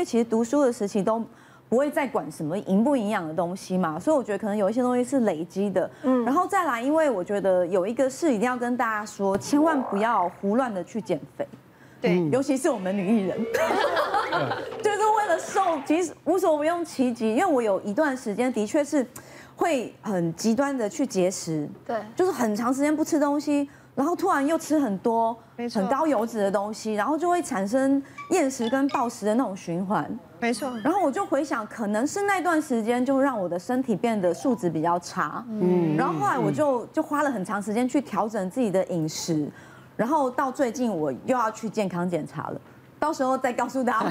为其实读书的时期都不会再管什么营不营养的东西嘛，所以我觉得可能有一些东西是累积的。嗯，然后再来，因为我觉得有一个事一定要跟大家说，千万不要胡乱的去减肥。对，尤其是我们女艺人，就是为了瘦，其实无所不用其极。因为我有一段时间的确是会很极端的去节食，对，就是很长时间不吃东西，然后突然又吃很多很高油脂的东西，然后就会产生厌食跟暴食的那种循环。没错。然后我就回想，可能是那段时间就让我的身体变得素质比较差。嗯。然后后来我就就花了很长时间去调整自己的饮食。然后到最近我又要去健康检查了，到时候再告诉大家。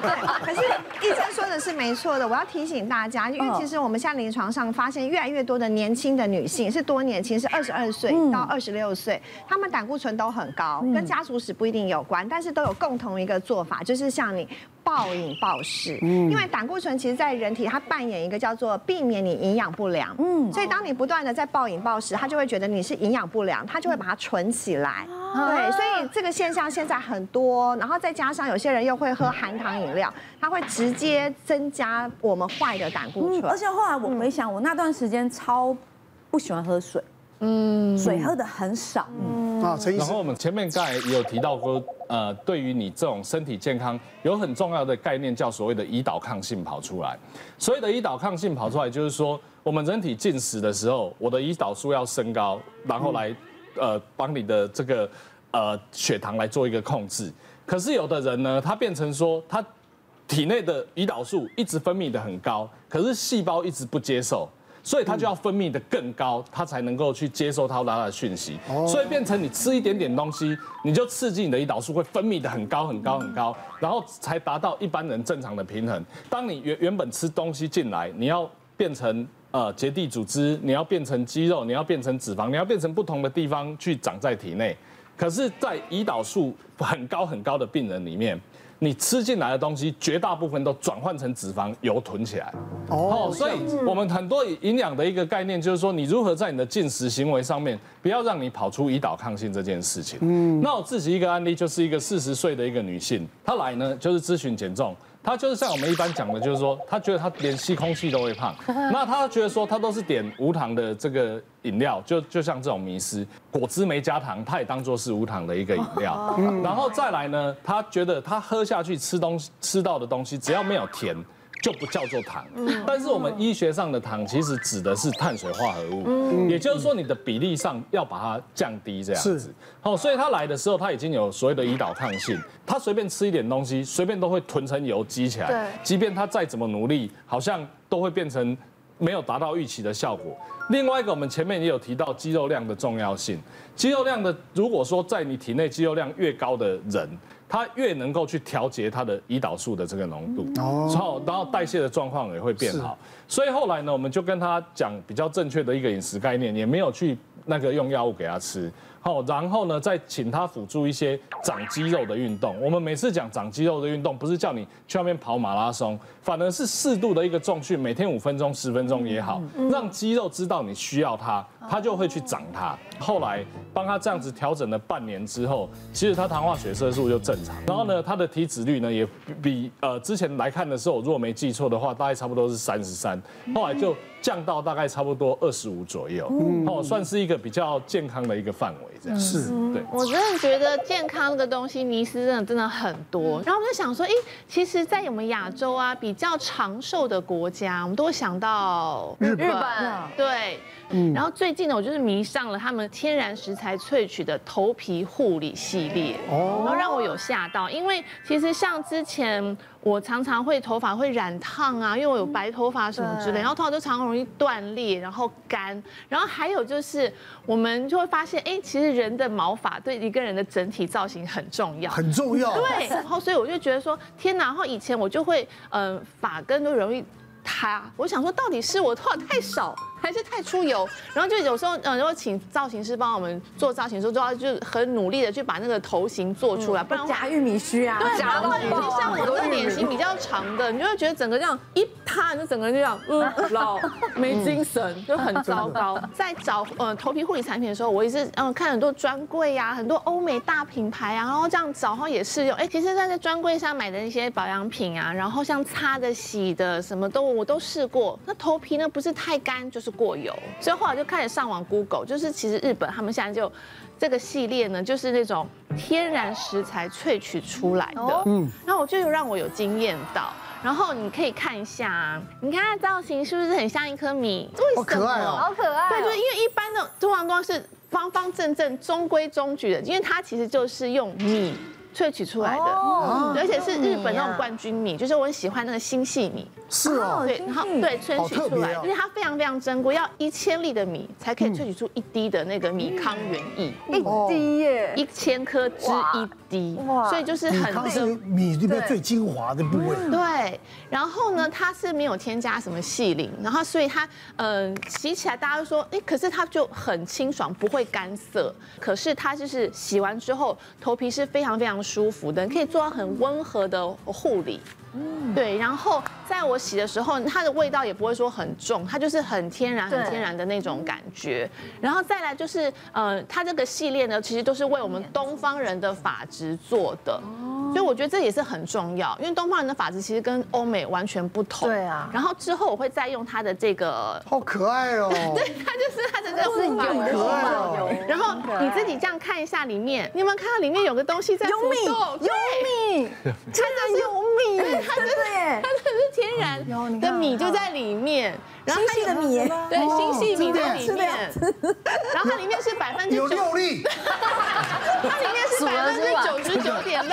对，可是医生说的是没错的，我要提醒大家，因为其实我们现在临床上发现越来越多的年轻的女性是多年轻，是二十二岁到二十六岁，她们胆固醇都很高，跟家族史不一定有关，但是都有共同一个做法，就是像你。暴饮暴食，嗯，因为胆固醇其实，在人体它扮演一个叫做避免你营养不良，嗯，所以当你不断的在暴饮暴食，它就会觉得你是营养不良，它就会把它存起来，对，所以这个现象现在很多，然后再加上有些人又会喝含糖饮料，它会直接增加我们坏的胆固醇，而且后来我回想，我那段时间超不喜欢喝水。嗯，水喝的很少。嗯。啊，然后我们前面刚才也有提到过，呃，对于你这种身体健康有很重要的概念，叫所谓的胰岛抗性跑出来。所谓的胰岛抗性跑出来，就是说我们人体进食的时候，我的胰岛素要升高，然后来呃帮你的这个呃血糖来做一个控制。可是有的人呢，他变成说他体内的胰岛素一直分泌的很高，可是细胞一直不接受。所以它就要分泌的更高，它才能够去接受它它的讯息。所以变成你吃一点点东西，你就刺激你的胰岛素会分泌的很高很高很高，然后才达到一般人正常的平衡。当你原原本吃东西进来，你要变成呃结缔组织，你要变成肌肉，你要变成脂肪，你要变成不同的地方去长在体内。可是，在胰岛素很高很高的病人里面。你吃进来的东西，绝大部分都转换成脂肪油囤起来。哦，所以我们很多营养的一个概念，就是说你如何在你的进食行为上面，不要让你跑出胰岛抗性这件事情。嗯，那我自己一个案例，就是一个四十岁的一个女性，她来呢就是咨询减重。他就是像我们一般讲的，就是说，他觉得他连吸空气都会胖。那他觉得说，他都是点无糖的这个饮料，就就像这种迷失，果汁没加糖，他也当做是无糖的一个饮料。然后再来呢，他觉得他喝下去吃东西吃到的东西，只要没有甜。就不叫做糖，但是我们医学上的糖其实指的是碳水化合物，也就是说你的比例上要把它降低这样子。好，所以他来的时候他已经有所谓的胰岛抗性，他随便吃一点东西，随便都会囤成油积起来，即便他再怎么努力，好像都会变成没有达到预期的效果。另外一个，我们前面也有提到肌肉量的重要性，肌肉量的如果说在你体内肌肉量越高的人。它越能够去调节它的胰岛素的这个浓度，哦然后然后代谢的状况也会变好。所以后来呢，我们就跟他讲比较正确的一个饮食概念，也没有去那个用药物给他吃。好，然后呢，再请他辅助一些长肌肉的运动。我们每次讲长肌肉的运动，不是叫你去外面跑马拉松，反而是适度的一个重训，每天五分钟、十分钟也好，让肌肉知道你需要它，它就会去长它。后来帮他这样子调整了半年之后，其实他糖化血色素就正常。然后呢，他的体脂率呢也比呃之前来看的时候，如果没记错的话，大概差不多是三十三。后来就降到大概差不多二十五左右，哦，算是一个比较健康的一个范围。是，对，我真的觉得健康这个东西迷失真的真的很多。然后我就想说，哎，其实，在我们亚洲啊，比较长寿的国家，我们都会想到日本，对。然后最近呢，我就是迷上了他们天然食材萃取的头皮护理系列，哦。然后让我有吓到，因为其实像之前我常常会头发会染烫啊，因为我有白头发什么之类，然后头发就常常容易断裂，然后干，然后还有就是我们就会发现，哎，其实人的毛发对一个人的整体造型很重要，很重要，对，然后所以我就觉得说，天哪，然后以前我就会，嗯，发根都容易塌，我想说到底是我头发太少。还是太出油，然后就有时候，嗯，如果请造型师帮我们做造型的时候，就要就很努力的去把那个头型做出来，不然夹玉米须啊，对，夹玉米须。像我的脸型比较长的，你就会觉得整个这样一塌擦，你就整个人就这样，嗯，老没精神，就很糟糕。在找呃头皮护理产品的时候，我也是嗯看很多专柜呀，很多欧美大品牌啊，然后这样找，然后也试用。哎，其实在在专柜上买的那些保养品啊，然后像擦的、洗的，什么都我都试过。那头皮呢，不是太干就是过油，所以后来就开始上网 Google，就是其实日本他们现在就这个系列呢，就是那种天然食材萃取出来的。嗯，然后我就让我有惊艳到。然后你可以看一下啊，你看它造型是不是很像一颗米？好可爱哦，好可爱。对，就是因为一般的通常都是方方正正、中规中矩的，因为它其实就是用米。萃取出来的，而且是日本那种冠军米，就是我很喜欢那个新细米。是哦，对，然后对萃取出来，因为它非常非常珍贵，要一千粒的米才可以萃取出一滴的那个米糠原液，一滴耶，一千颗之一滴，哇，所以就是很那个米里面最精华的部位。对，然后呢，它是没有添加什么细灵，然后所以它嗯洗起来大家都说，哎，可是它就很清爽，不会干涩，可是它就是洗完之后头皮是非常非常。舒服的，可以做到很温和的护理。嗯，对，然后在我洗的时候，它的味道也不会说很重，它就是很天然、很天然的那种感觉。然后再来就是，呃，它这个系列呢，其实都是为我们东方人的发质做的。所以我觉得这也是很重要，因为东方人的发质其实跟欧美完全不同。对啊。然后之后我会再用它的这个，好可爱哦。对，它就是它的这个护发油。然后你自己这样看一下里面，你有没有看到里面有个东西在浮动？有米，有米，真的有米。它就是耶，它这是天然的米就在里面。然后它有的米，对，新细米在里面。然后它里面是百分之九，有粒。它里面是百分之九十九点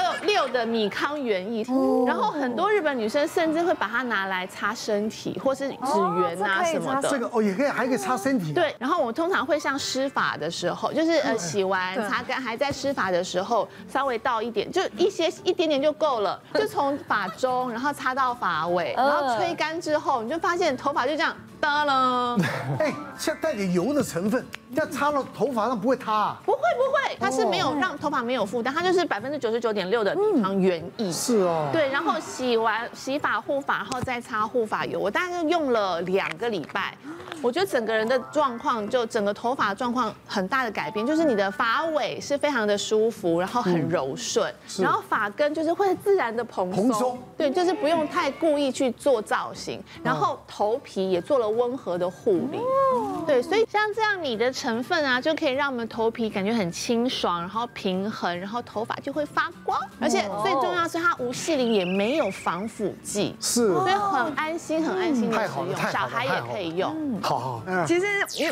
米康原液。然后很多日本女生甚至会把它拿来擦身体，或是指缘啊什么的。这个哦，也可以，还可以擦身体。对。然后我通常会像湿法的时候，就是呃洗完擦干还在湿法的时候，稍微倒一点，就一些一点点就够了，就从发中，然后擦到发尾，然后吹干之后，你就发现头发就这样。哒了，哎，像带点油的成分，这样擦到头发上不会塌啊？不会不会，它是没有让头发没有负担，它就是百分之九十九点六的米康原液。是哦。对，然后洗完洗发护发，然后再擦护发油，我大概用了两个礼拜。我觉得整个人的状况，就整个头发状况很大的改变，就是你的发尾是非常的舒服，然后很柔顺，然后发根就是会自然的蓬松，对，就是不用太故意去做造型，然后头皮也做了温和的护理，对，所以像这样你的成分啊，就可以让我们头皮感觉很清爽，然后平衡，然后头发就会发光，而且最重要是它无矽灵，也没有防腐剂，是，所以很安心，很安心的使用，小孩也可以用。好好，其实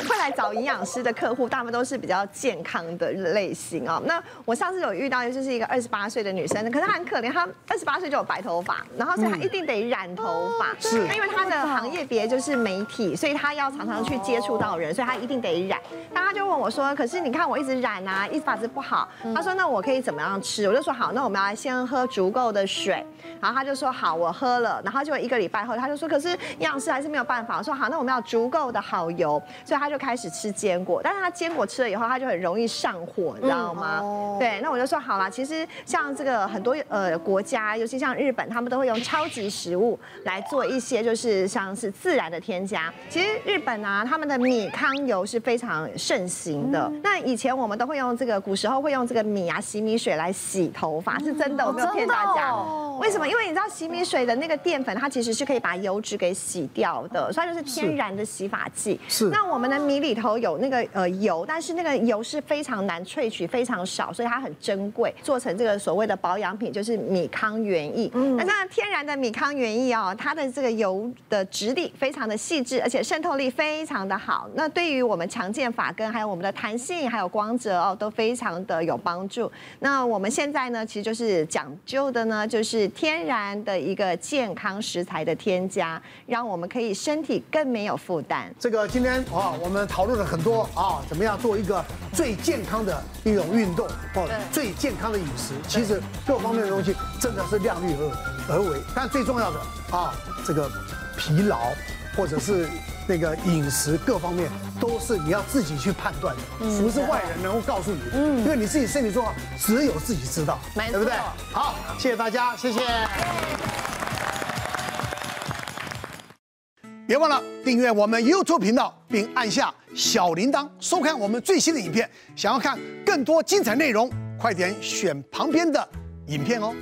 会来找营养师的客户，大部分都是比较健康的类型哦。那我上次有遇到，就是一个二十八岁的女生，可是她很可怜，她二十八岁就有白头发，然后所以她一定得染头发，是，因为她的行业别就是媒体，所以他要常常去接触到人，所以他一定得染。那他就问我说：“可是你看我一直染啊，一直发质不好。”他说：“那我可以怎么样吃？”我就说：“好，那我们要先喝足够的水。”然后他就说：“好，我喝了。”然后就一个礼拜后，他就说：“可是营养师还是没有办法。”我说：“好，那我们要足够。”的好油，所以他就开始吃坚果，但是他坚果吃了以后，他就很容易上火，你知道吗？嗯、对，那我就说好了，其实像这个很多呃国家，尤其像日本，他们都会用超级食物来做一些就是像是自然的添加。其实日本啊，他们的米糠油是非常盛行的。嗯、那以前我们都会用这个，古时候会用这个米啊洗米水来洗头发，是真的，我没有骗大家。哦、为什么？因为你知道洗米水的那个淀粉，它其实是可以把油脂给洗掉的，所以它就是天然的洗发。剂是，那我们的米里头有那个呃油，但是那个油是非常难萃取，非常少，所以它很珍贵，做成这个所谓的保养品就是米糠原液。嗯，那像天然的米糠原液哦，它的这个油的质地非常的细致，而且渗透力非常的好。那对于我们强健发根，还有我们的弹性，还有光泽哦，都非常的有帮助。那我们现在呢，其实就是讲究的呢，就是天然的一个健康食材的添加，让我们可以身体更没有负担。这个今天啊，我们讨论了很多啊，怎么样做一个最健康的一种运动哦，最健康的饮食，其实各方面的东西真的是量力而而为。但最重要的啊，这个疲劳或者是那个饮食各方面，都是你要自己去判断的，不是外人能够告诉你嗯，因为你自己身体状况只有自己知道，对不对？好，谢谢大家，谢谢。别忘了订阅我们 YouTube 频道，并按下小铃铛，收看我们最新的影片。想要看更多精彩内容，快点选旁边的影片哦。